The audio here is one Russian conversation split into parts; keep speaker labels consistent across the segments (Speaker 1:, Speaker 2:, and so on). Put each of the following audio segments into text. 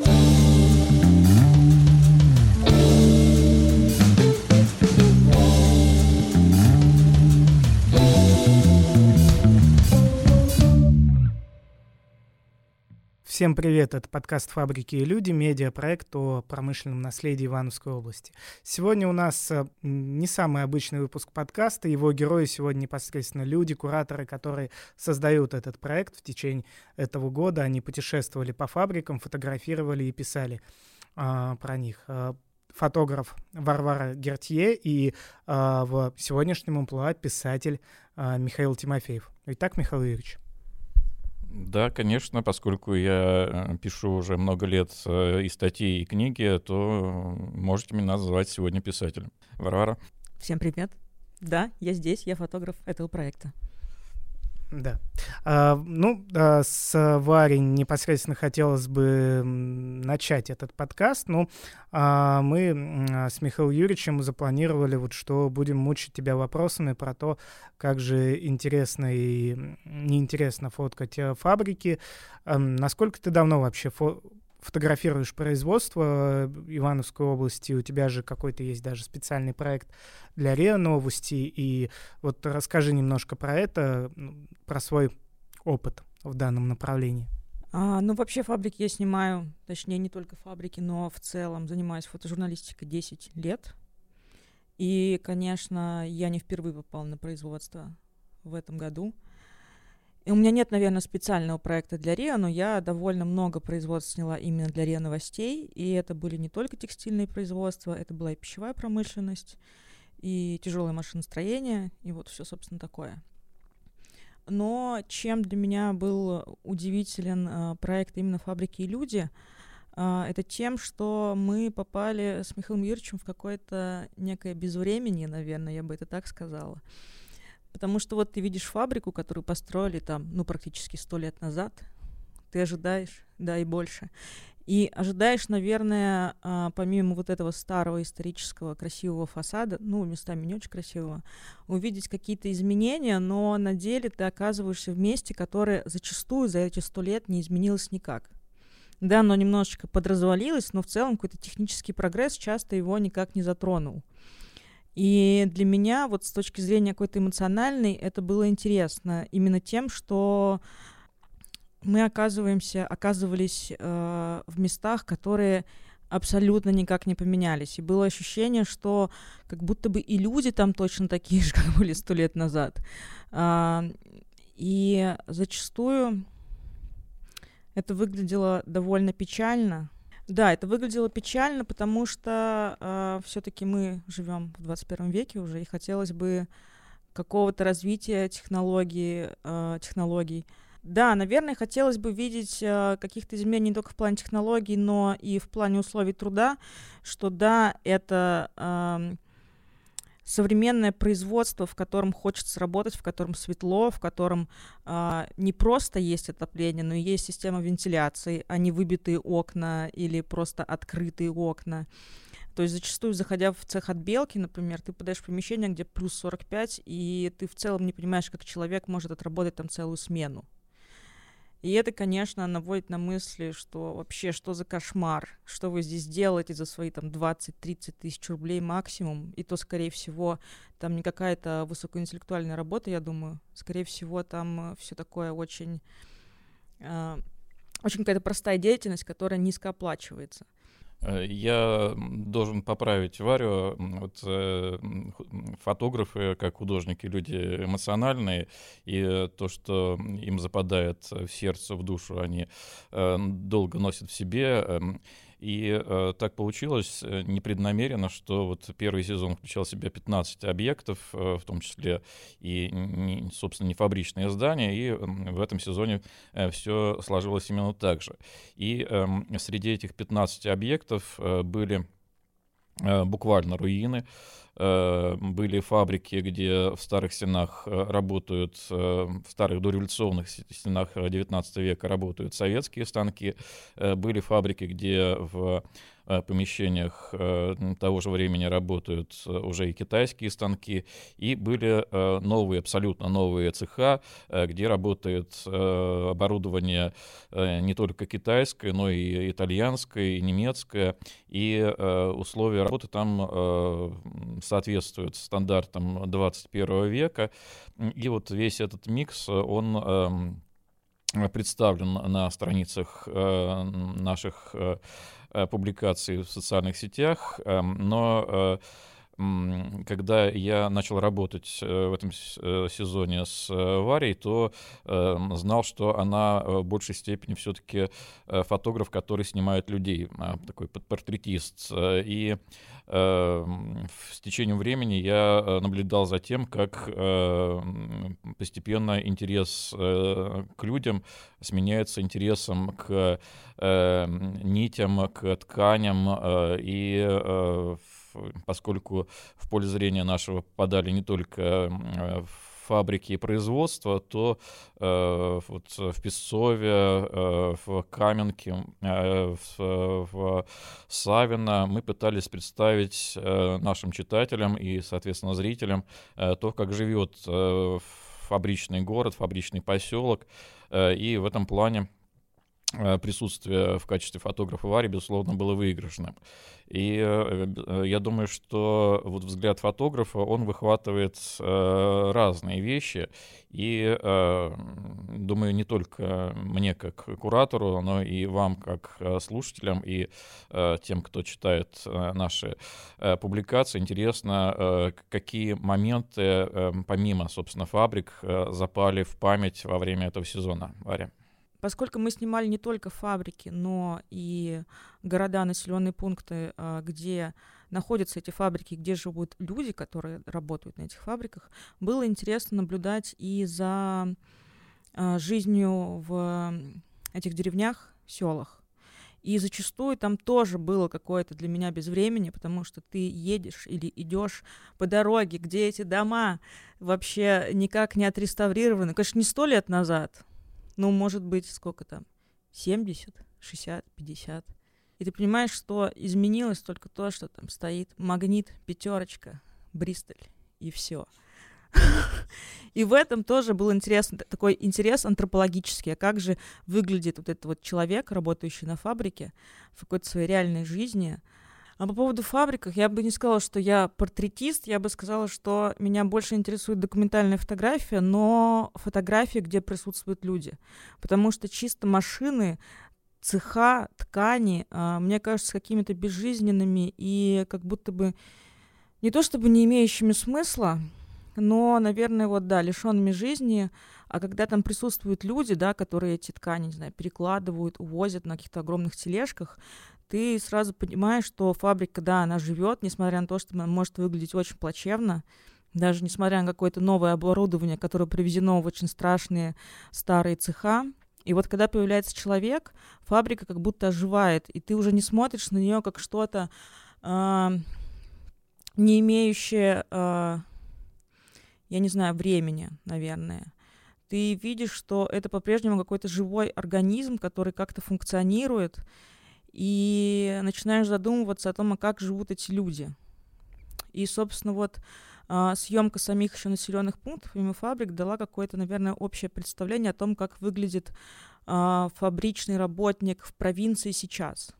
Speaker 1: Thank you. Всем привет, это подкаст «Фабрики и люди», медиапроект о промышленном наследии Ивановской области. Сегодня у нас э, не самый обычный выпуск подкаста, его герои сегодня непосредственно люди, кураторы, которые создают этот проект в течение этого года. Они путешествовали по фабрикам, фотографировали и писали а, про них э, фотограф Варвара Гертье и а, в сегодняшнем амплуа писатель а, Михаил Тимофеев. Итак, Михаил Юрьевич.
Speaker 2: Да, конечно, поскольку я э, пишу уже много лет э, и статьи, и книги, то можете меня называть сегодня писателем. Варвара.
Speaker 3: Всем привет. Да, я здесь, я фотограф этого проекта.
Speaker 1: Да. А, ну, а, с Варей непосредственно хотелось бы начать этот подкаст. Ну, а, мы с Михаилом Юрьевичем запланировали, вот, что будем мучить тебя вопросами про то, как же интересно и неинтересно фоткать э, фабрики. А, насколько ты давно вообще фо фотографируешь производство э, Ивановской области, у тебя же какой-то есть даже специальный проект для РИА Новости, и вот расскажи немножко про это, про свой опыт в данном направлении.
Speaker 3: А, ну, вообще фабрики я снимаю, точнее, не только фабрики, но в целом занимаюсь фотожурналистикой 10 лет. И, конечно, я не впервые попала на производство в этом году. И у меня нет, наверное, специального проекта для РИА, но я довольно много производств сняла именно для РИА новостей. И это были не только текстильные производства, это была и пищевая промышленность, и тяжелое машиностроение, и вот все, собственно, такое. Но чем для меня был удивителен э, проект именно «Фабрики и люди», э, это тем, что мы попали с Михаилом Юрьевичем в какое-то некое безвременье, наверное, я бы это так сказала. Потому что вот ты видишь фабрику, которую построили там, ну, практически сто лет назад, ты ожидаешь, да, и больше. И ожидаешь, наверное, а, помимо вот этого старого исторического красивого фасада, ну, местами не очень красивого, увидеть какие-то изменения, но на деле ты оказываешься в месте, которое зачастую за эти сто лет не изменилось никак. Да, оно немножечко подразвалилось, но в целом какой-то технический прогресс часто его никак не затронул. И для меня, вот с точки зрения какой-то эмоциональной, это было интересно именно тем, что мы оказываемся, оказывались э, в местах, которые абсолютно никак не поменялись. И было ощущение, что как будто бы и люди там точно такие же, как были сто лет назад. А, и зачастую это выглядело довольно печально, да, это выглядело печально, потому что э, все-таки мы живем в 21 веке уже, и хотелось бы какого-то развития технологии, э, технологий. Да, наверное, хотелось бы видеть э, каких-то изменений не только в плане технологий, но и в плане условий труда, что да, это э, современное производство, в котором хочется работать, в котором светло, в котором э, не просто есть отопление, но и есть система вентиляции, а не выбитые окна или просто открытые окна. То есть зачастую, заходя в цех отбелки, например, ты подаешь помещение, где плюс 45, и ты в целом не понимаешь, как человек может отработать там целую смену. И это, конечно, наводит на мысли, что вообще, что за кошмар, что вы здесь делаете за свои там 20-30 тысяч рублей максимум, и то, скорее всего, там не какая-то высокоинтеллектуальная работа, я думаю, скорее всего, там э, все такое очень, э, очень какая-то простая деятельность, которая низко оплачивается.
Speaker 2: Э, я должен поправить Варю. Вот, э, фотографы, как художники, люди эмоциональные, и то, что им западает в сердце, в душу, они э, долго носят в себе. Эм, и э, так получилось э, непреднамеренно, что вот первый сезон включал в себя 15 объектов, э, в том числе и, не, собственно, не фабричные здания, и в этом сезоне э, все сложилось именно так же. И э, среди этих 15 объектов э, были буквально руины, были фабрики, где в старых стенах работают, в старых дореволюционных стенах XIX века работают советские станки, были фабрики, где в Э, помещениях э, того же времени работают э, уже и китайские станки, и были новые, абсолютно новые цеха, где работает оборудование не только китайское, но и итальянское, и немецкое, и условия работы там соответствуют стандартам 21 века, и вот весь этот микс, он эм, представлен на страницах наших Э, публикаций в социальных сетях, эм, но э, когда я начал работать э, в этом сезоне с Варей, то эм, знал, что она в большей степени все-таки фотограф, который снимает людей, а, такой портретист. И с течением времени я наблюдал за тем, как постепенно интерес к людям сменяется интересом к нитям, к тканям и поскольку в поле зрения нашего попадали не только фабрики и производства, то э, вот в Песцове, э, в Каменке, э, в, в Савино мы пытались представить э, нашим читателям и, соответственно, зрителям э, то, как живет э, фабричный город, фабричный поселок. Э, и в этом плане Э, присутствие в качестве фотографа Вари, безусловно, было выигрышным. И э, э, я думаю, что вот взгляд фотографа, он выхватывает разные вещи. И думаю, не только мне как куратору, но и вам как слушателям и тем, кто читает наши публикации, интересно, какие моменты, помимо, собственно, фабрик, запали в память во время этого сезона, Варя.
Speaker 3: Поскольку мы снимали не только фабрики, но и города, населенные пункты, а, где находятся эти фабрики, где живут люди, которые работают на этих фабриках, было интересно наблюдать и за а, жизнью в этих деревнях, селах. И зачастую там тоже было какое-то для меня безвремени, потому что ты едешь или идешь по дороге, где эти дома вообще никак не отреставрированы. Конечно, не сто лет назад, ну, может быть, сколько там, 70, 60, 50. И ты понимаешь, что изменилось только то, что там стоит магнит, пятерочка, Бристоль, и все. И в этом тоже был интересный такой интерес антропологический, а как же выглядит вот этот вот человек, работающий на фабрике в какой-то своей реальной жизни, а по поводу фабриках, я бы не сказала, что я портретист, я бы сказала, что меня больше интересует документальная фотография, но фотография, где присутствуют люди. Потому что чисто машины, цеха, ткани, а, мне кажется, какими-то безжизненными и как будто бы не то чтобы не имеющими смысла, но, наверное, вот, да, лишенными жизни, а когда там присутствуют люди, да, которые эти ткани, не знаю, перекладывают, увозят на каких-то огромных тележках, ты сразу понимаешь, что фабрика, да, она живет, несмотря на то, что она может выглядеть очень плачевно, даже несмотря на какое-то новое оборудование, которое привезено в очень страшные старые цеха. И вот когда появляется человек, фабрика как будто оживает, и ты уже не смотришь на нее как что-то э, не имеющее, э, я не знаю, времени, наверное. Ты видишь, что это по-прежнему какой-то живой организм, который как-то функционирует, и начинаешь задумываться о том, а как живут эти люди. И, собственно, вот а, съемка самих еще населенных пунктов, помимо фабрик, дала какое-то, наверное, общее представление о том, как выглядит а, фабричный работник в провинции сейчас.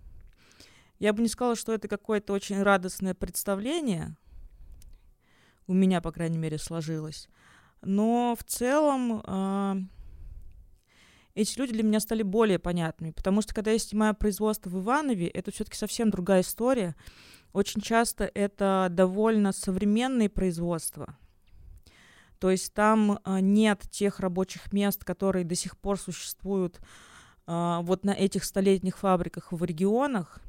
Speaker 3: Я бы не сказала, что это какое-то очень радостное представление, у меня, по крайней мере, сложилось. Но в целом э, эти люди для меня стали более понятными, потому что когда я снимаю производство в Иванове, это все-таки совсем другая история. Очень часто это довольно современные производства. То есть там а, нет тех рабочих мест, которые до сих пор существуют а, вот на этих столетних фабриках в регионах,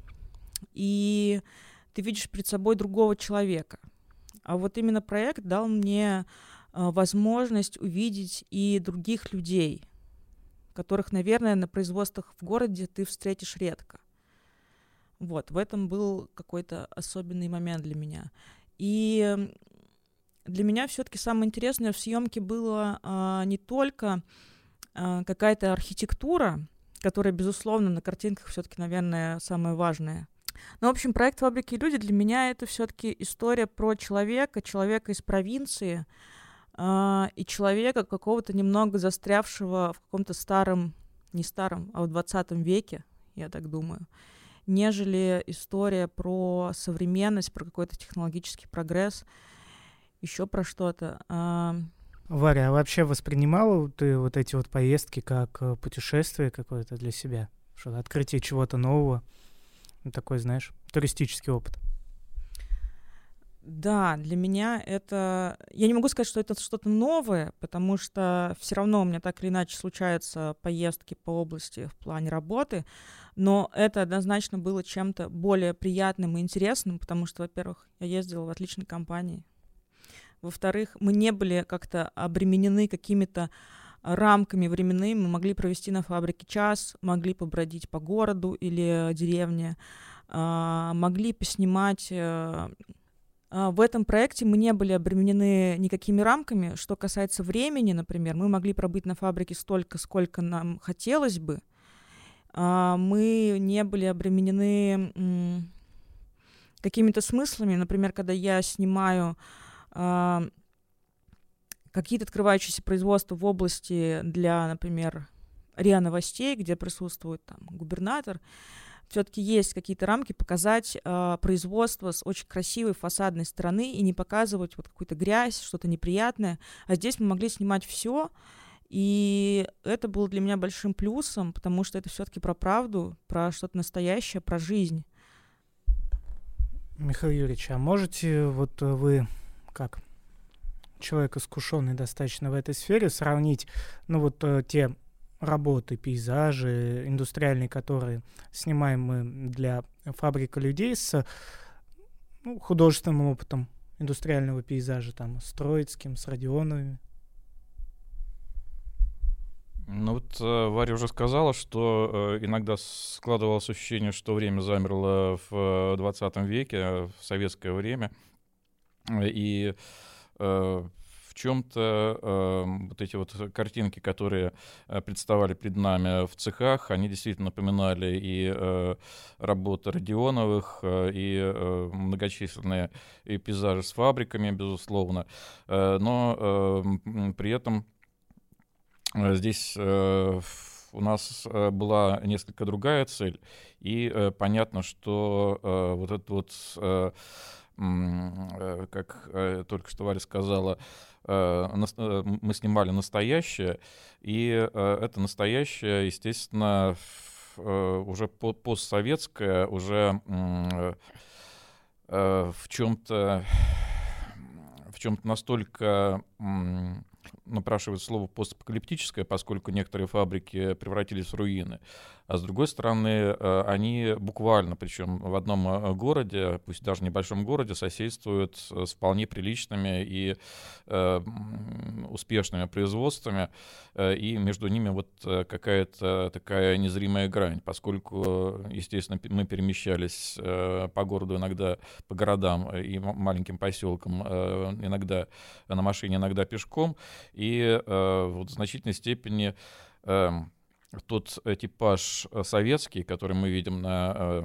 Speaker 3: и ты видишь перед собой другого человека. А вот именно проект дал мне а, возможность увидеть и других людей, которых, наверное, на производствах в городе ты встретишь редко. Вот, в этом был какой-то особенный момент для меня. И для меня все-таки самое интересное в съемке было а, не только а, какая-то архитектура, которая, безусловно, на картинках все-таки, наверное, самое важное. Но, в общем, проект «Фабрики люди» для меня это все-таки история про человека, человека из провинции э, и человека какого-то немного застрявшего в каком-то старом, не старом, а в 20 веке, я так думаю, нежели история про современность, про какой-то технологический прогресс, еще про что-то. Э,
Speaker 1: Варя, а вообще воспринимала ты вот эти вот поездки как э, путешествие какое-то для себя? Что открытие чего-то нового? Ну, такой, знаешь, туристический опыт.
Speaker 3: Да, для меня это... Я не могу сказать, что это что-то новое, потому что все равно у меня так или иначе случаются поездки по области в плане работы, но это однозначно было чем-то более приятным и интересным, потому что, во-первых, я ездила в отличной компании, во-вторых, мы не были как-то обременены какими-то рамками временными. Мы могли провести на фабрике час, могли побродить по городу или деревне, а, могли поснимать э, в этом проекте мы не были обременены никакими рамками. Что касается времени, например, мы могли пробыть на фабрике столько, сколько нам хотелось бы. А, мы не были обременены какими-то смыслами. Например, когда я снимаю а, какие-то открывающиеся производства в области для, например, РИА новостей, где присутствует там губернатор, все-таки есть какие-то рамки показать э, производство с очень красивой фасадной стороны и не показывать вот какую-то грязь, что-то неприятное. А здесь мы могли снимать все, и это было для меня большим плюсом, потому что это все-таки про правду, про что-то настоящее, про жизнь.
Speaker 1: Михаил Юрьевич, а можете вот вы как человек искушенный достаточно в этой сфере, сравнить, ну вот э, те работы, пейзажи индустриальные, которые снимаем мы для фабрика людей с ну, художественным опытом индустриального пейзажа, там, с Троицким, с Родионовыми.
Speaker 2: Ну вот э, Варя уже сказала, что э, иногда складывалось ощущение, что время замерло в 20 веке, в советское время. И э, чем-то э, вот эти вот картинки, которые э, представали перед нами в цехах, они действительно напоминали и э, работы Родионовых, э, и э, многочисленные и пейзажи с фабриками, безусловно. Э, но э, при этом э, здесь э, у нас была несколько другая цель, и э, понятно, что э, вот этот вот э, как только что Варя сказала, мы снимали настоящее, и это настоящее, естественно, уже постсоветское, уже в чем-то в чем-то настолько напрашивает слово постапокалиптическое, поскольку некоторые фабрики превратились в руины. А с другой стороны, э, они буквально, причем в одном э, городе, пусть даже небольшом городе, соседствуют с вполне приличными и э, успешными производствами, и между ними вот какая-то такая незримая грань, поскольку, естественно, мы перемещались по городу иногда, по городам и маленьким поселкам, иногда на машине, иногда пешком, и вот в значительной степени эм, тот э, типаж э, советский, который мы видим на э,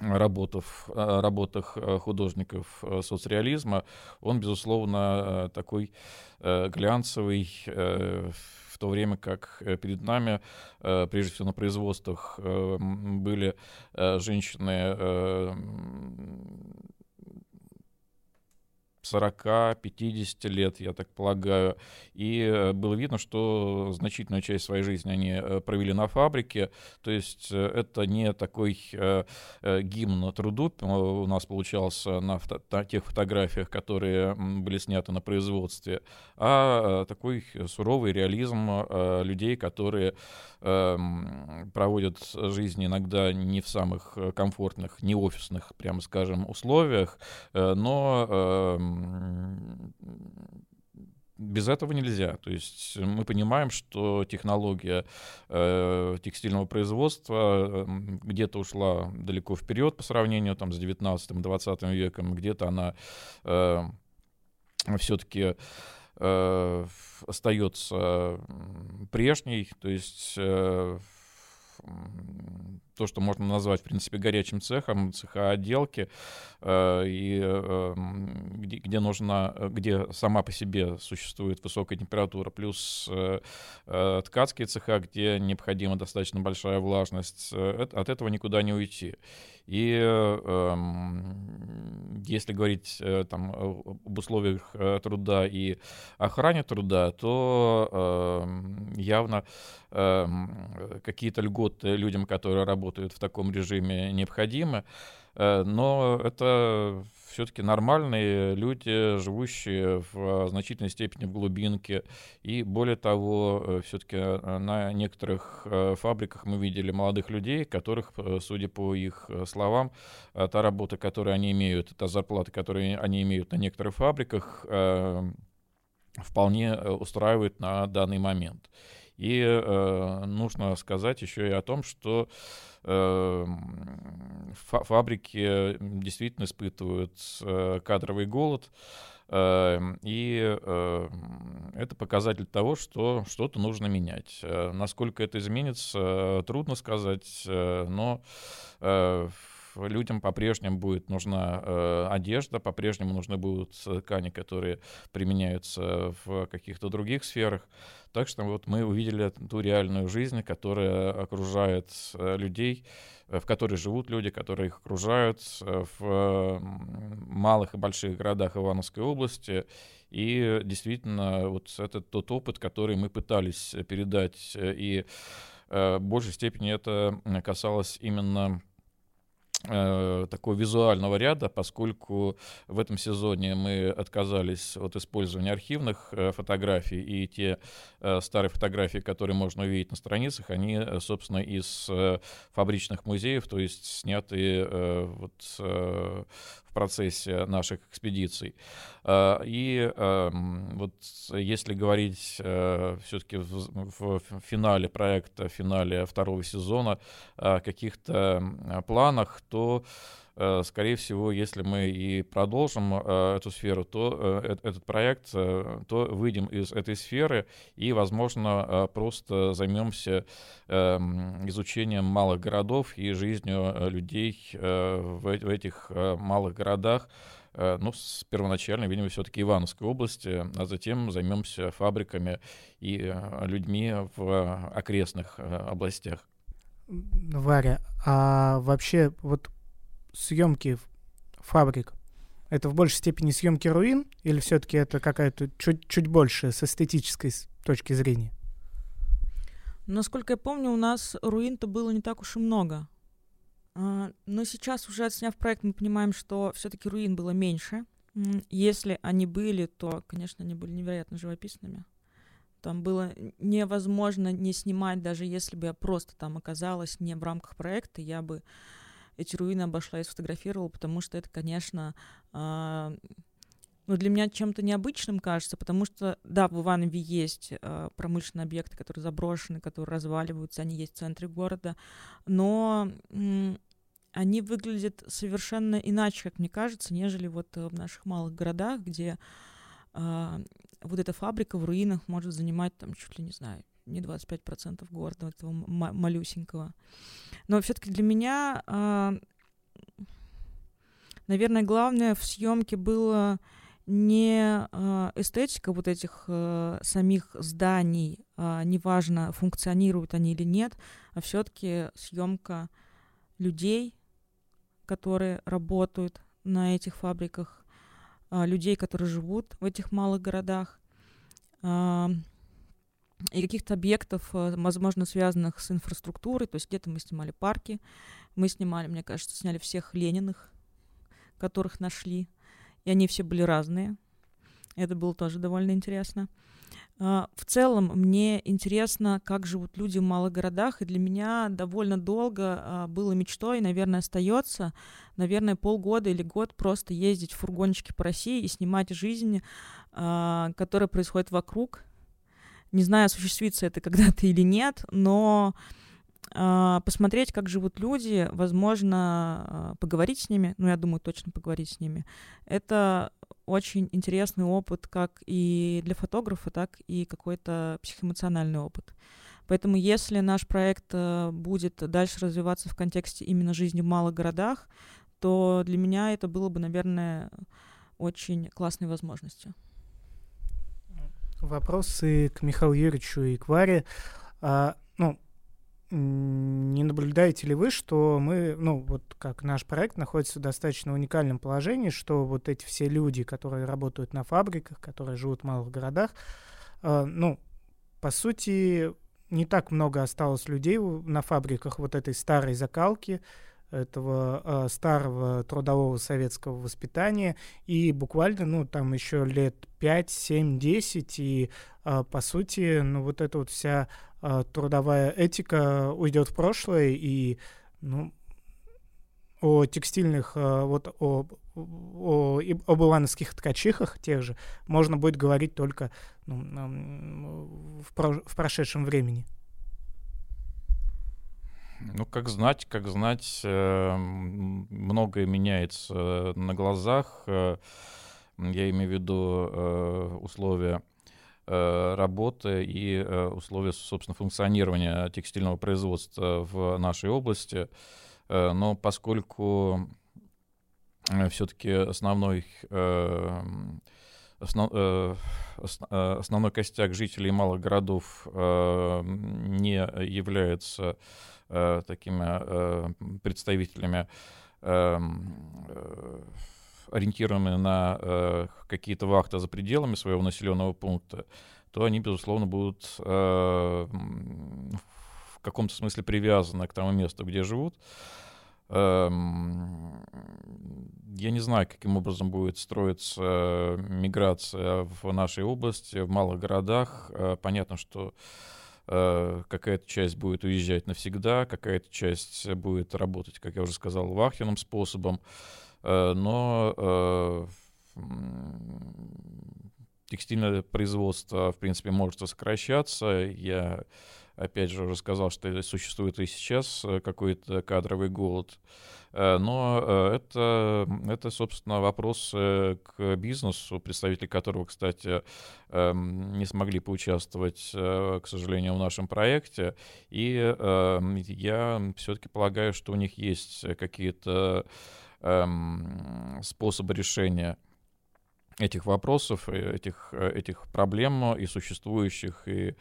Speaker 2: работах, работах художников соцреализма, он, безусловно, такой глянцевый, в то время как перед нами, прежде всего на производствах, были женщины 40-50 лет, я так полагаю. И э, было видно, что значительную часть своей жизни они э, провели на фабрике. То есть э, это не такой гимн труду у нас получался на тех фотографиях, которые были сняты на производстве, а такой суровый реализм людей, которые проводят жизнь иногда не в самых комфортных, не офисных, прямо скажем, условиях, но без этого нельзя. То есть мы понимаем, что технология э, текстильного производства э, где-то ушла далеко вперед по сравнению там, с 19-20 веком, где-то она э, все-таки э, остается прежней. То есть э, то, что можно назвать, в принципе, горячим цехом, цеха отделки, э, и, э, где, где нужна, где сама по себе существует высокая температура, плюс э, ткацкие цеха, где необходима достаточно большая влажность, от этого никуда не уйти. И эм, если говорить э, там, об условиях э, труда и охране труда, то э, явно э, какие-то льготы людям, которые работают в таком режиме, необходимы. Э, но это все-таки нормальные люди, живущие в значительной степени в глубинке. И более того, э, все-таки э, на некоторых фабриках мы видели молодых людей, которых, судя по их словам, та работа, которую они имеют, та зарплата, которую они имеют на некоторых фабриках, вполне устраивает на данный момент. И э, нужно сказать еще и о том, что э, фабрики действительно испытывают э, кадровый голод. Э, и э, это показатель того, что что-то нужно менять. Э, насколько это изменится, трудно сказать, но людям по-прежнему будет нужна э, одежда, по-прежнему нужны будут ткани, которые применяются в каких-то других сферах. Так что вот мы увидели ту реальную жизнь, которая окружает э, людей, э, в которой живут люди, которые их окружают э, в малых и больших городах Ивановской области. И действительно, вот это тот опыт, который мы пытались передать. И в большей степени это касалось именно Э, такого визуального ряда, поскольку в этом сезоне мы отказались от использования архивных э, фотографий, и те э, старые фотографии, которые можно увидеть на страницах, они, собственно, из фабричных музеев, то есть снятые вот в процессе наших экспедиций. И вот если говорить все-таки в финале проекта, в финале второго сезона о каких-то планах, то э, скорее всего, если мы и продолжим э, эту сферу, то э, этот проект, то выйдем из этой сферы и, возможно, просто займемся эм, изучением малых городов и жизнью людей в этих малых городах, ну, с первоначально, видимо, все-таки Ивановской области, а затем займемся фабриками и людьми в окрестных областях.
Speaker 1: Варя, а вообще вот съемки фабрик, это в большей степени съемки руин или все-таки это какая-то чуть, чуть больше с эстетической точки зрения?
Speaker 3: Насколько я помню, у нас руин-то было не так уж и много. А, но сейчас, уже отсняв проект, мы понимаем, что все-таки руин было меньше. Если они были, то, конечно, они были невероятно живописными. Там было невозможно не снимать, даже если бы я просто там оказалась не в рамках проекта, я бы эти руины обошла и сфотографировала, потому что это, конечно, э, ну, для меня чем-то необычным кажется, потому что, да, в Иванове есть э, промышленные объекты, которые заброшены, которые разваливаются, они есть в центре города, но э, они выглядят совершенно иначе, как мне кажется, нежели вот в наших малых городах, где э, вот эта фабрика в руинах может занимать там чуть ли не знаю, не 25% города этого малюсенького. Но все-таки для меня, э, наверное, главное в съемке было не э, эстетика вот этих э, самих зданий, неважно, функционируют они или нет, а все-таки съемка людей, которые работают на этих фабриках, а, людей, которые живут в этих малых городах, а, и каких-то объектов, а, возможно, связанных с инфраструктурой. То есть где-то мы снимали парки, мы снимали, мне кажется, сняли всех Лениных, которых нашли, и они все были разные. Это было тоже довольно интересно. А, в целом мне интересно, как живут люди в малых городах, и для меня довольно долго а, было мечтой, наверное, остается, наверное, полгода или год просто ездить в фургончике по России и снимать жизнь, а, которая происходит вокруг. Не знаю, осуществится это когда-то или нет, но посмотреть, как живут люди, возможно, поговорить с ними, ну, я думаю, точно поговорить с ними, это очень интересный опыт как и для фотографа, так и какой-то психоэмоциональный опыт. Поэтому если наш проект э, будет дальше развиваться в контексте именно жизни в малых городах, то для меня это было бы, наверное, очень классной возможностью.
Speaker 1: Вопросы к Михаилу Юрьевичу и к Варе. А, ну, не наблюдаете ли вы, что мы, ну, вот как наш проект находится в достаточно уникальном положении, что вот эти все люди, которые работают на фабриках, которые живут в малых городах, э, ну, по сути, не так много осталось людей на фабриках вот этой старой закалки, этого э, старого трудового советского воспитания, и буквально, ну, там еще лет 5, 7, 10, и, э, по сути, ну, вот эта вот вся э, трудовая этика уйдет в прошлое, и, ну, о текстильных, э, вот о, о, об ивановских ткачихах тех же можно будет говорить только ну, в, про, в прошедшем времени.
Speaker 2: Ну, как знать, как знать, э, многое меняется на глазах. Э, я имею в виду э, условия работы и условия, собственно, функционирования текстильного производства в нашей области. Но поскольку все-таки основной основ, основной костяк жителей малых городов не является э, такими э, представителями, эм, э, ориентированными на э, какие-то вахты за пределами своего населенного пункта, то они, безусловно, будут э, в каком-то смысле привязаны к тому месту, где живут. Эм, я не знаю, каким образом будет строиться миграция в нашей области, в малых городах. Э, понятно, что какая-то часть будет уезжать навсегда, какая-то часть будет работать, как я уже сказал, вахтенным способом, э, но э, текстильное производство, в принципе, может сокращаться. Я, опять же, уже сказал, что существует и сейчас какой-то кадровый голод. Э, но э, это, это, собственно, вопрос к бизнесу, представители которого, кстати, эм, не смогли поучаствовать, э, к сожалению, в нашем проекте. И эм, я все-таки полагаю, что у них есть какие-то эм, способы решения этих вопросов, этих, этих проблем и существующих, и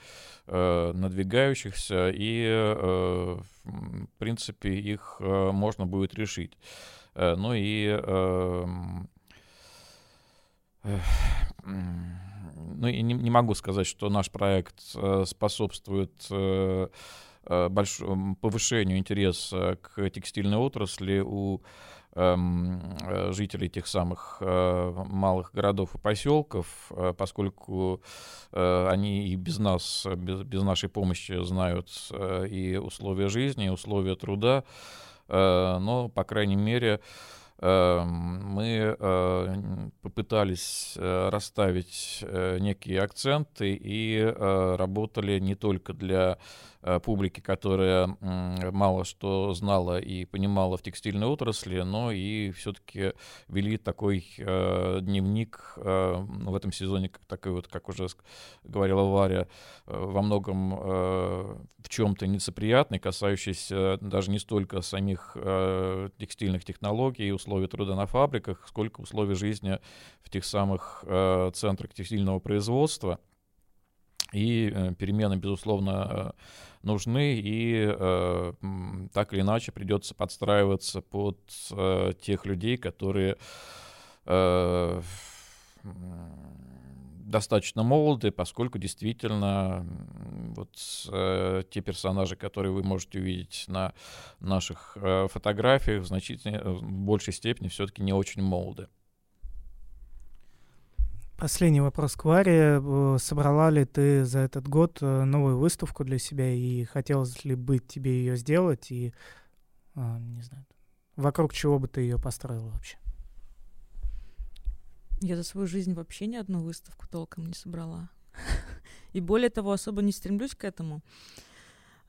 Speaker 2: э, надвигающихся, и, э, в принципе, их э, можно будет решить. Э, ну и э, э, ну и не, не могу сказать, что наш проект э, способствует э, э большому повышению интереса к текстильной отрасли у э, жителей тех самых э, малых городов и поселков, э, поскольку они и без нас, без, без нашей помощи знают и условия жизни, и условия труда, но, по крайней мере, мы попытались расставить некие акценты и работали не только для Э, публики, которая мало что знала и понимала в текстильной отрасли, но и все-таки вели такой э, дневник э, в этом сезоне, как такой вот, как уже говорила Варя, э, во многом э, в чем-то нецеприятный, касающийся даже не столько самих э, текстильных технологий и условий труда на фабриках, сколько условий жизни в тех самых э, центрах текстильного производства. И э, перемены, безусловно, э, нужны, и э, так или иначе придется подстраиваться под э, тех людей, которые э, достаточно молоды, поскольку действительно вот э, те персонажи, которые вы можете увидеть на наших э, фотографиях, в значительной, в большей степени все-таки не очень молоды.
Speaker 1: Последний вопрос к Варе. Э, собрала ли ты за этот год э, новую выставку для себя и хотелось ли бы тебе ее сделать и, а, не знаю, вокруг чего бы ты ее построила вообще?
Speaker 3: Я за свою жизнь вообще ни одну выставку толком не собрала. И более того, особо не стремлюсь к этому.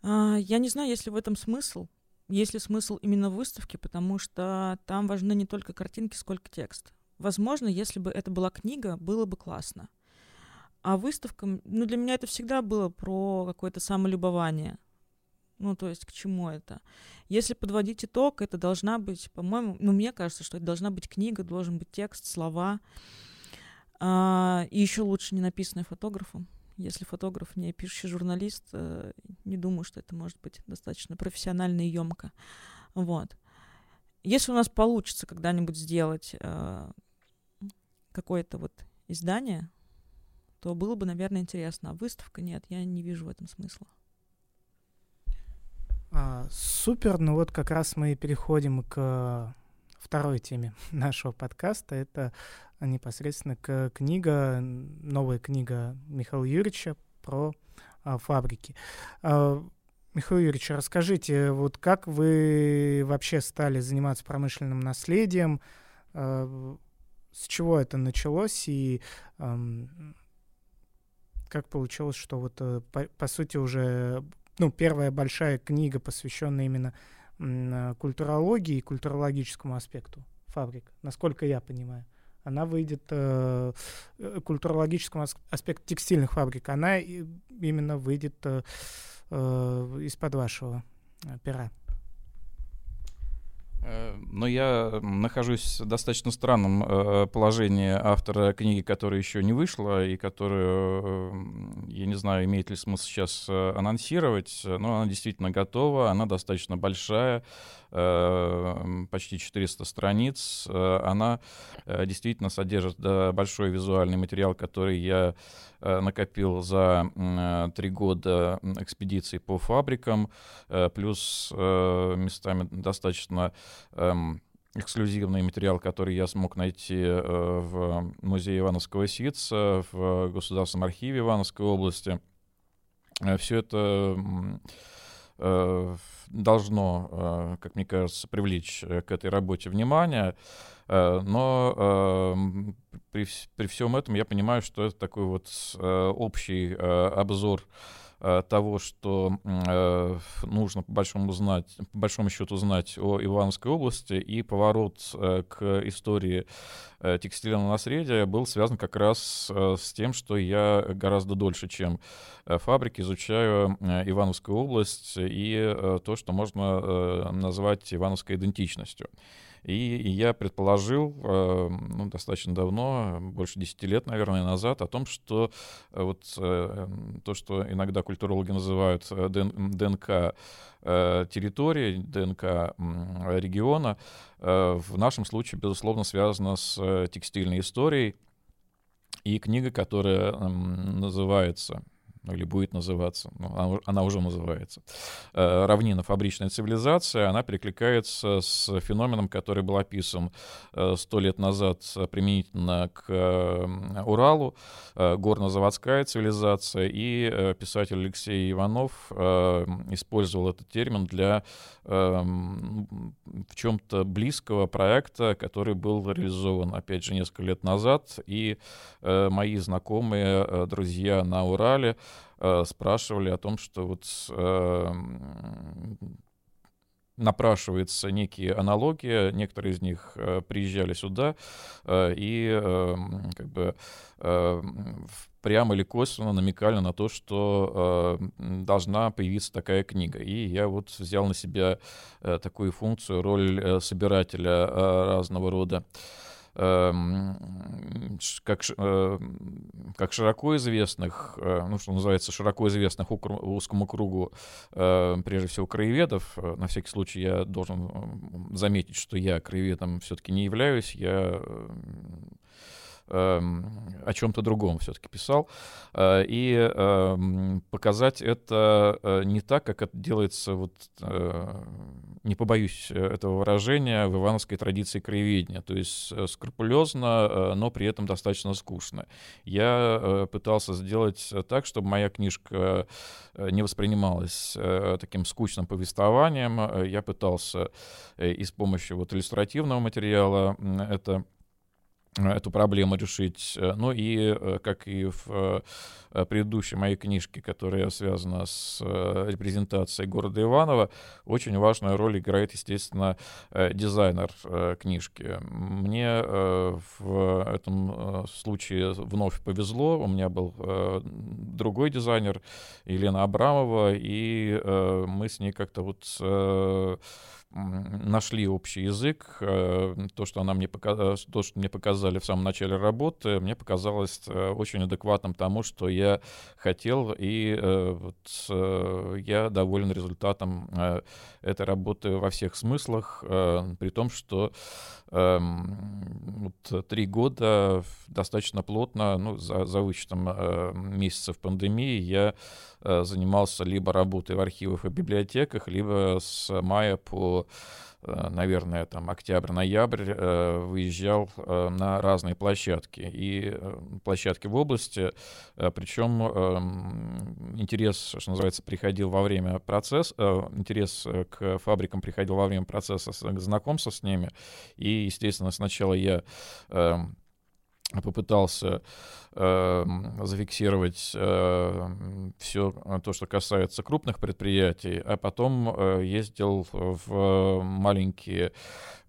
Speaker 3: А, я не знаю, есть ли в этом смысл. Есть ли смысл именно в выставке, потому что там важны не только картинки, сколько текст. Возможно, если бы это была книга, было бы классно. А выставка, ну, для меня это всегда было про какое-то самолюбование. Ну, то есть к чему это? Если подводить итог, это должна быть, по-моему, ну, мне кажется, что это должна быть книга, должен быть текст, слова. А, и еще лучше не написанная фотографом. Если фотограф не пишущий журналист, э, не думаю, что это может быть достаточно профессионально и емко. Вот. Если у нас получится когда-нибудь сделать э, какое-то вот издание, то было бы, наверное, интересно. А выставка нет, я не вижу в этом смысла.
Speaker 1: А, супер, ну вот как раз мы переходим к второй теме нашего подкаста. Это непосредственно к книга, новая книга Михаила Юрьевича про а, фабрики. А, Михаил Юрьевич, расскажите, вот как вы вообще стали заниматься промышленным наследием? С чего это началось и эм, как получилось, что вот э, по, по сути уже ну, первая большая книга, посвященная именно э, культурологии и культурологическому аспекту фабрик, насколько я понимаю. Она выйдет э, э культурологическому аспекту текстильных фабрик, она именно выйдет э, э, из-под вашего пера.
Speaker 2: Э, но я нахожусь в достаточно странном э, положении автора книги, которая еще не вышла и которую, э, я не знаю, имеет ли смысл сейчас анонсировать, но она действительно готова, она достаточно большая, почти 400 страниц. Она действительно содержит большой визуальный материал, который я накопил за три года экспедиций по фабрикам, плюс местами достаточно эм, эксклюзивный материал, который я смог найти э, в музее Ивановского ситца, в Государственном архиве Ивановской области. Э, все это э, должно, э, как мне кажется, привлечь э, к этой работе внимание. Э, но при, при всем этом я понимаю, что это такой вот общий обзор того, что э, нужно по большому, знать, по большому счету знать о Ивановской области, и поворот э, к истории текстильного наследия был связан как раз с тем, что я гораздо дольше, чем фабрики, изучаю Ивановскую область и то, что можно назвать ивановской идентичностью. И, я предположил э, ну, достаточно давно, больше 10 лет, наверное, назад, о том, что э, вот э, то, что иногда культурологи называют ДНК территории, ДНК региона, в нашем случае, безусловно, связано с текстильной историей. И книга, которая называется или будет называться, ну, она, уже называется, э, равнина. Фабричная цивилизация, она перекликается с феноменом, который был описан э, сто лет назад применительно к э, Уралу, горно-заводская цивилизация, и писатель Алексей Иванов использовал этот термин для в чем-то близкого проекта, который был реализован, опять же, несколько лет назад, и мои знакомые, друзья на Урале э, спрашивали о том, что вот э, напрашивается некие аналогии, некоторые из них э, приезжали сюда э, и э, как бы э, прямо или косвенно намекали на то, что э, должна появиться такая книга. И я вот взял на себя э, такую функцию, роль э, собирателя э, разного рода Эм, как, э, как широко известных, э, ну, что называется, широко известных узкому кругу, э, прежде всего, краеведов. На всякий случай я должен заметить, что я краеведом все-таки не являюсь. Я о чем-то другом все-таки писал. И показать это не так, как это делается, вот, не побоюсь этого выражения, в ивановской традиции краеведения. То есть скрупулезно, но при этом достаточно скучно. Я пытался сделать так, чтобы моя книжка не воспринималась таким скучным повествованием. Я пытался и с помощью вот иллюстративного материала это эту проблему решить. Ну и, э, как и в э, предыдущей моей книжке, которая связана с э, репрезентацией города Иваново, очень важную роль играет, естественно, дизайнер книжки. Мне в этом случае вновь повезло. У меня был другой дизайнер, Елена Абрамова, и мы с ней как-то вот нашли общий язык. Э, то, что, она мне показала, э, то, что мне показали в самом начале работы, мне показалось э, очень адекватным тому, что я хотел, и вот, я доволен результатом этой работы во всех смыслах, при том, что эм, вот, три года достаточно плотно, ну, за, за вычетом месяцев пандемии, я занимался либо работой в архивах и библиотеках, либо с мая по Э, наверное, там октябрь-ноябрь э, выезжал э, на разные площадки. И площадки в области, причем эм, интерес, что называется, приходил во время процесса, интерес к фабрикам приходил во время процесса знакомства с ними. И, естественно, сначала я эм, попытался э, зафиксировать э, все то, что касается крупных предприятий, а потом э, ездил в маленькие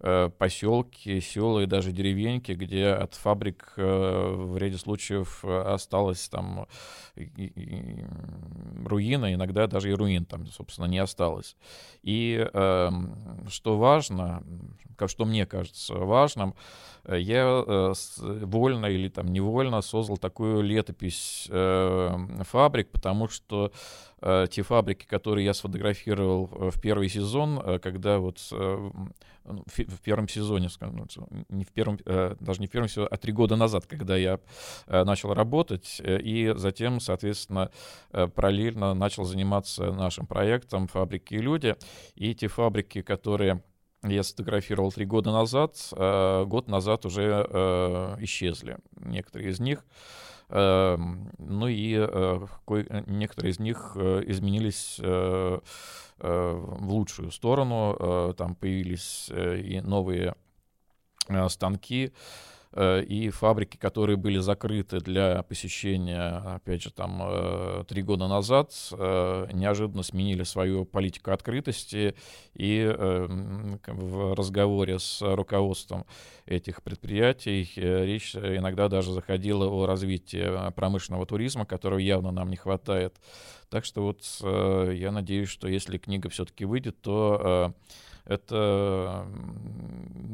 Speaker 2: э, поселки, села и даже деревеньки, где от фабрик э, в ряде случаев осталась там и, и, руина, иногда даже и руин там, собственно, не осталось. И э, что важно, что мне кажется важным, я э, вольно или там невольно создал такую летопись э, фабрик, потому что э, те фабрики, которые я сфотографировал в первый сезон, когда вот ну, в первом сезоне, ну, не в первом, даже не в первом сезоне, а три года назад, когда я начал работать, и затем, соответственно, параллельно начал заниматься нашим проектом «Фабрики и люди». И те фабрики, которые я сфотографировал три года назад, э, год назад уже э, исчезли некоторые из них. Э, ну и некоторые из них изменились в лучшую сторону. Там появились и новые станки, Э, и фабрики, которые были закрыты для посещения, опять же, там э, три года назад, э, неожиданно сменили свою политику открытости, и в разговоре с руководством этих предприятий речь иногда даже заходила о развитии промышленного туризма, которого явно нам не хватает. Так что вот я надеюсь, что если книга все-таки выйдет, то это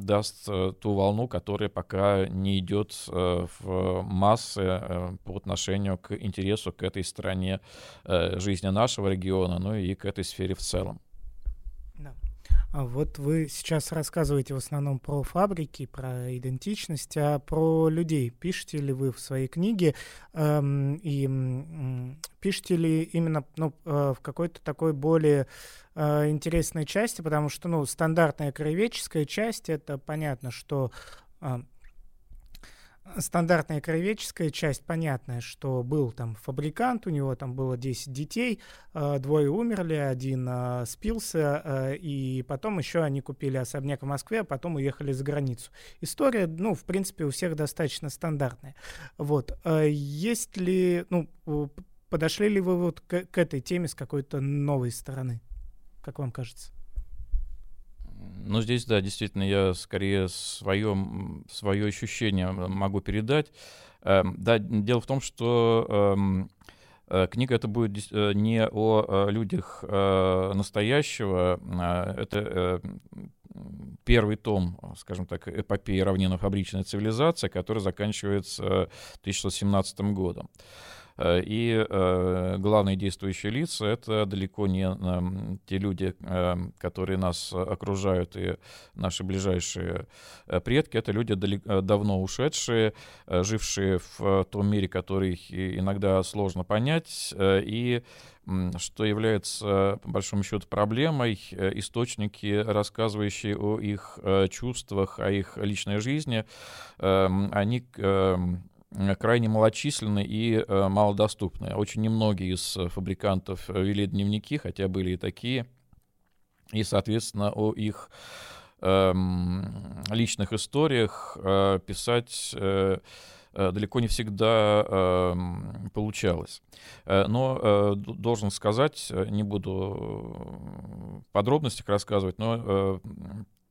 Speaker 2: даст э, ту волну, которая пока не идет э, в массы э, по отношению к интересу к этой стране жизни нашего региона, ну и к этой сфере в целом.
Speaker 1: А вот вы сейчас рассказываете в основном про фабрики, про идентичность, а про людей. Пишете ли вы в своей книге эм, и эм, пишете ли именно ну, э, в какой-то такой более э, интересной части, потому что ну стандартная краеведческая часть это понятно, что э, стандартная краеведческая часть, понятная, что был там фабрикант, у него там было 10 детей, э, двое умерли, один э, спился, э, и потом еще они купили особняк в Москве, а потом уехали за границу. История, ну, в принципе, у всех достаточно стандартная. Вот. Есть ли, ну, подошли ли вы вот к, к этой теме с какой-то новой стороны, как вам кажется?
Speaker 2: Ну, здесь, да, действительно, я скорее свое, свое ощущение могу передать. Эм, да, дело в том, что эм, э, книга это будет э, не о людях э, настоящего, а это первый том, скажем так, эпопеи равнинно-фабричная цивилизация, который заканчивается 1617 годом. Э, и э, главные действующие лица — это далеко не э, те люди, которые нас окружают, и наши ближайшие предки. Это люди давно ушедшие, жившие в том мире, который иногда сложно понять, и что является, по большому счету, проблемой, источники, рассказывающие о их чувствах, о их личной жизни, они Э, крайне малочисленны и э, малодоступны. Очень немногие из фабрикантов вели дневники, хотя были и такие. И, соответственно, о их э, личных историях э, писать э, э, далеко не всегда э, получалось. Э, но э, должен сказать, не буду подробностях рассказывать, но э,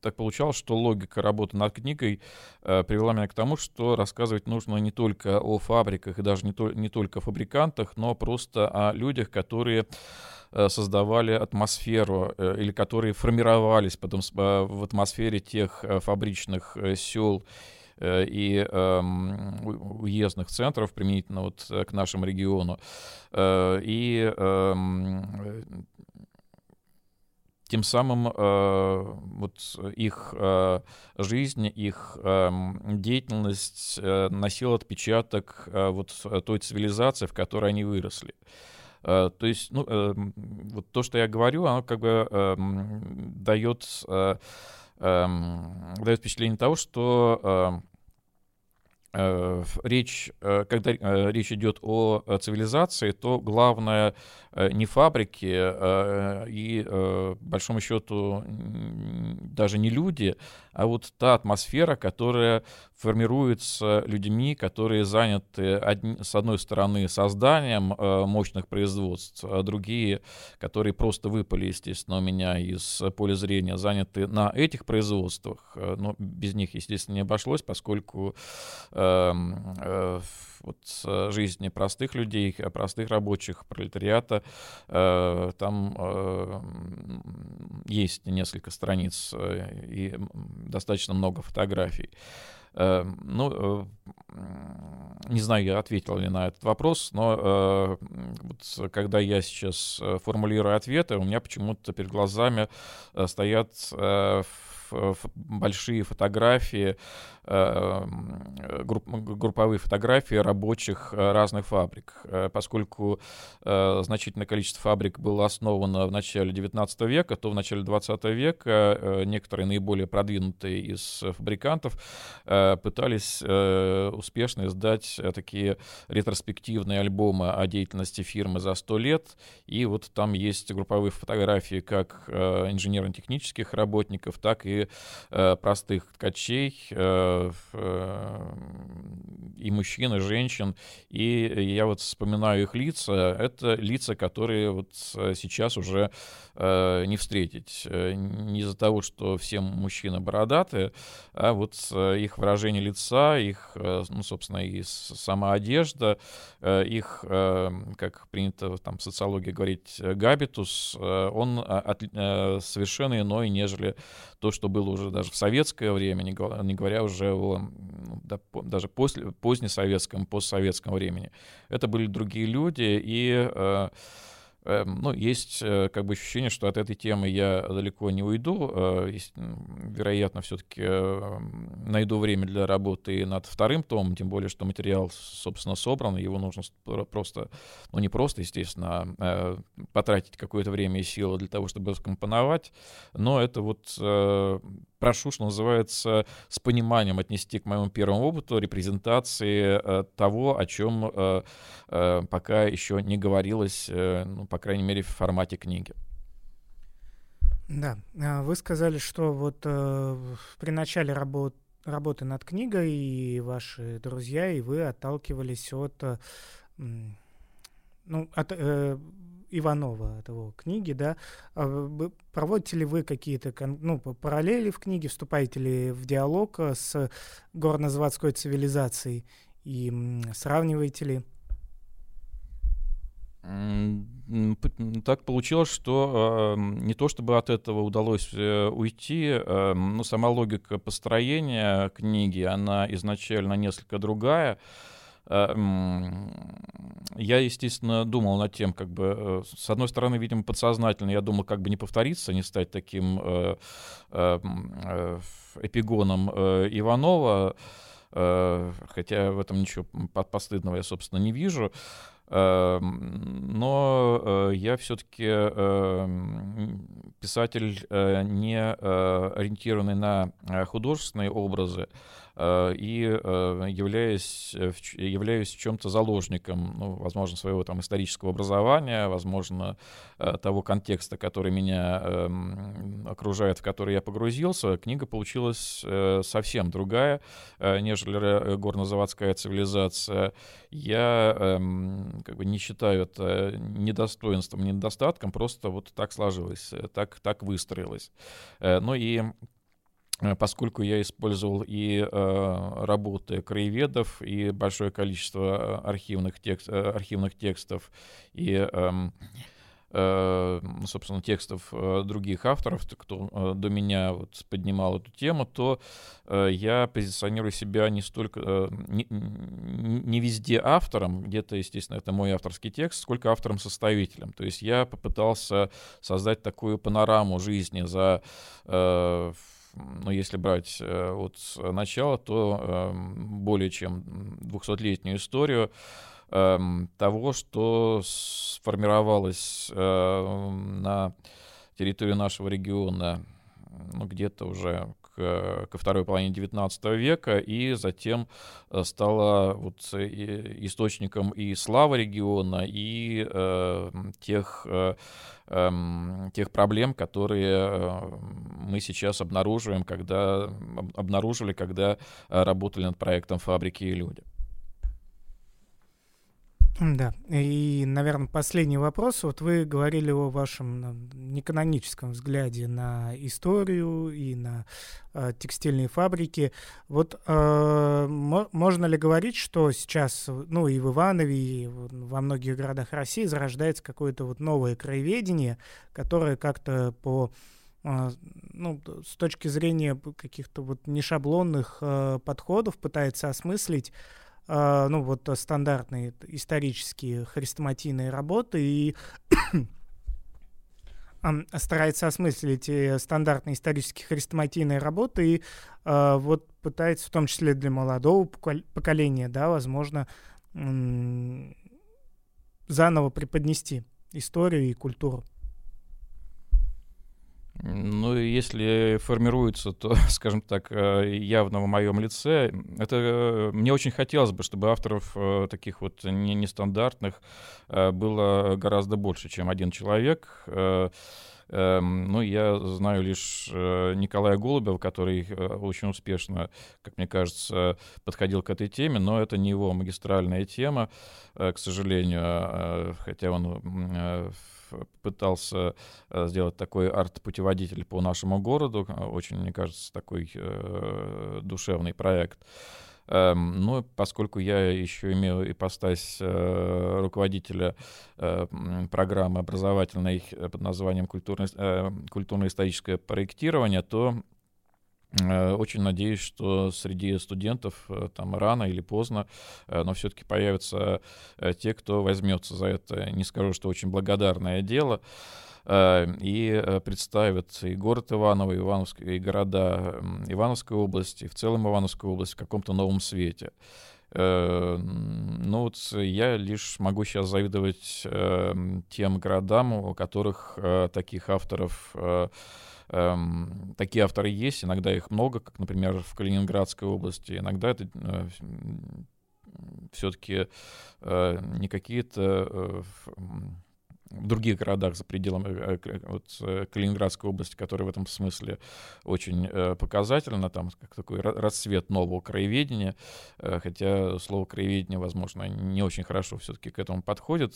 Speaker 2: так получалось, что логика работы над книгой э, привела меня к тому, что рассказывать нужно не только о фабриках и даже не, то, не только о фабрикантах, но просто о людях, которые э, создавали атмосферу э, или которые формировались потом в атмосфере тех э, фабричных сел и э, уездных центров применительно вот к нашему региону. И э, тем самым э, вот их э, жизнь, их э, деятельность э, носила отпечаток э, вот той цивилизации, в которой они выросли. Э, то есть, ну, э, вот то, что я говорю, оно как бы э, дает, э, э, дает впечатление того, что э, речь, э, когда э, речь идет о цивилизации, то главное не фабрики и, по большому счету, даже не люди, а вот та атмосфера, которая формируется людьми, которые заняты, с одной стороны, созданием мощных производств, а другие, которые просто выпали, естественно, у меня из поля зрения, заняты на этих производствах, но без них, естественно, не обошлось, поскольку э, вот, жизни простых людей, простых рабочих, пролетариата. Э, там э, есть несколько страниц и достаточно много фотографий. Ну, не знаю, я ответил ли на этот вопрос, но вот, когда я сейчас формулирую ответы, у меня почему-то перед глазами стоят большие фотографии, э, групповые фотографии рабочих э, разных фабрик, э, поскольку значительное количество фабрик было основано в начале XIX века, то в начале XX века некоторые наиболее продвинутые из фабрикантов пытались успешно издать такие ретроспективные альбомы о деятельности фирмы за сто лет, и вот там есть групповые фотографии как инженерно-технических работников, так и э, простых ткачей, э, э, и мужчин, и женщин. И я вот вспоминаю их лица. Это лица, которые вот сейчас уже не встретить. Не из-за того, что все мужчины бородатые, а вот их выражение лица, их, ну, собственно, и сама одежда, их, как принято там в социологии говорить, габитус, он от, э, совершенно иной, нежели то, что было уже даже в советское время, не говоря уже о ну, да, даже после, позднесоветском, постсоветском времени. Это были другие люди, и э, ну, есть э, как бы ощущение, что от этой темы я далеко не уйду. Э, вероятно, все-таки э, найду время для работы над вторым томом, тем более, что материал, собственно, собран, его нужно просто, ну, не просто, естественно, а потратить какое-то время и силы для того, чтобы скомпоновать, но это вот прошу, что называется, с пониманием отнести к моему первому опыту репрезентации того, о чем пока еще не говорилось, ну, по крайней мере, в формате книги.
Speaker 1: Да, а вы сказали, что вот э, при начале работ, работы над книгой и ваши друзья, и вы отталкивались от, э, ну, от э, Иванова, от его книги, да, а проводите ли вы какие-то ну, параллели в книге, вступаете ли в диалог э, с горнозаводской цивилизацией и сравниваете ли?
Speaker 2: Так получилось, что э, не то чтобы от этого удалось э, уйти, э, но сама логика построения книги, она изначально несколько другая. я, естественно, думал над тем, как бы, с одной стороны, видимо, подсознательно, я думал, как бы не повториться, не стать таким эпигоном Иванова, хотя в этом ничего постыдного я, собственно, не вижу. Эм, но э, я все-таки эм, писатель э, не э, ориентированный на художественные образы, и э, являюсь, э, являюсь чем-то заложником, ну, возможно, своего там исторического образования, возможно, того контекста, который меня эм, окружает, в который я погрузился, книга получилась совсем другая, нежели горнозаводская цивилизация. Я эм, как бы не считаю это недостоинством, недостатком, просто вот так сложилось, так, так выстроилось. Ну и Э, поскольку я использовал и э, работы краеведов, и большое количество э, архивных, текст, э, архивных текстов, и, э, э, собственно, текстов э, других авторов, кто э, до меня вот поднимал эту тему, то э, я позиционирую себя не столько, э, не, не везде автором, где-то, естественно, это мой авторский текст, сколько автором-составителем. То есть я попытался создать такую панораму жизни за э, ну, если брать э, от начала, то эм, более чем 200-летнюю историю эм, того, что сформировалось э, на территории нашего региона ну, где-то уже ко второй половине XIX века, и затем э, стала вот источником и славы региона, и э, тех, э, э, тех проблем, которые э, мы сейчас обнаруживаем, когда обнаружили, когда работали над проектом «Фабрики и люди».
Speaker 1: Да, и, наверное, последний вопрос. Вот вы говорили о вашем неканоническом взгляде на историю и на э, текстильные фабрики. Вот э, можно ли говорить, что сейчас, ну, и в Иванове, и во многих городах России зарождается какое-то вот новое краеведение, которое как-то по э, ну, с точки зрения каких-то вот нешаблонных э, подходов пытается осмыслить ну вот стандартные исторические хрестоматийные работы и старается осмыслить эти стандартные исторические хрестоматийные работы и э, вот пытается в том числе для молодого поколения, да, возможно, заново преподнести историю и культуру.
Speaker 2: Ну, если формируется, то, скажем так, э, явно в моем лице, это э, мне очень хотелось бы, чтобы авторов э, таких вот нестандартных было гораздо больше, чем один человек. Эм, ну, я знаю лишь Николая Голубева, который очень успешно, как мне кажется, подходил к этой теме, но это не его магистральная тема, к сожалению, хотя он пытался э, сделать такой арт-путеводитель по нашему городу. Очень, мне кажется, такой э, душевный проект. Эм, ну, поскольку я еще имею ипостась э, руководителя программы образовательной под названием культурно, культурно-историческое проектирование, то очень надеюсь, что среди студентов э, там рано или поздно, э, но все-таки появятся те, кто возьмется за это, не скажу, что очень благодарное дело, и представят и город Иваново, и, Ивановск, и города Ивановской области, и в целом Ивановской области в каком-то новом свете. Ну вот я лишь могу сейчас завидовать тем городам, у которых таких авторов Эм, такие авторы есть, иногда их много, как, например, в Калининградской области. Иногда это э, все-таки э, не какие-то э, в других городах за пределами э, э, вот, э, Калининградской области, которая в этом смысле очень показательна, там как такой расцвет нового краеведения, хотя слово краеведение, возможно, не очень хорошо все-таки к этому подходит,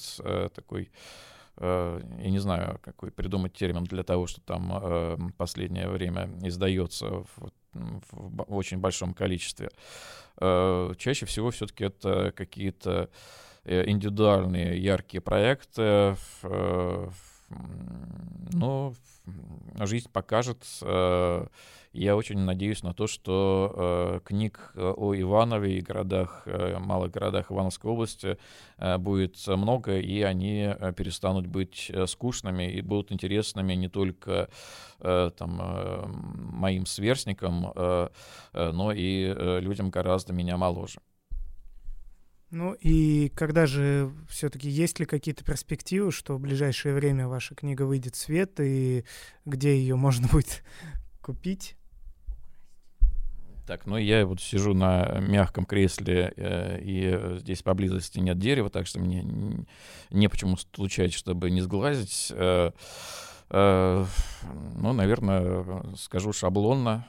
Speaker 2: такой я не знаю, какой придумать термин для того, что там э, последнее время издается в, в очень большом количестве. Э, чаще всего все-таки это какие-то индивидуальные яркие проекты, но жизнь покажет. Э, я очень надеюсь на то, что э, книг о Иванове и городах, э, малых городах Ивановской области будет много, и они перестанут быть скучными и будут интересными не только там, моим сверстникам, но и людям гораздо меня моложе.
Speaker 1: Ну и когда же все-таки есть ли какие-то перспективы, что в ближайшее время ваша книга выйдет в свет и где ее можно будет купить?
Speaker 2: Так, ну я вот сижу на мягком кресле, э, и здесь поблизости нет дерева, так что мне не почему стучать, чтобы не сглазить. Э, э, ну, наверное, скажу шаблонно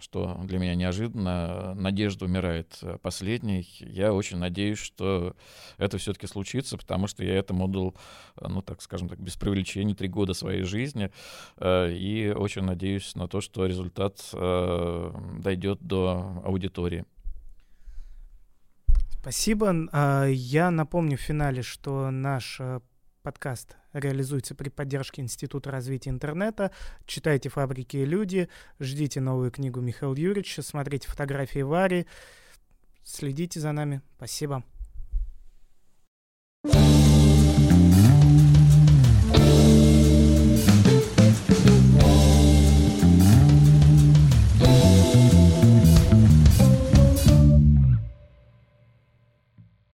Speaker 2: что для меня неожиданно. Надежда умирает э, последней. Я очень надеюсь, что это все-таки случится, потому что я этому дал, э, ну, так скажем так, без привлечения три года своей жизни. Э, и очень надеюсь на то, что результат дойдет до аудитории.
Speaker 1: Спасибо. А, я напомню в финале, что наш подкаст реализуется при поддержке Института развития интернета. Читайте «Фабрики и люди», ждите новую книгу Михаила Юрьевича, смотрите фотографии Вари, следите за нами. Спасибо. thank you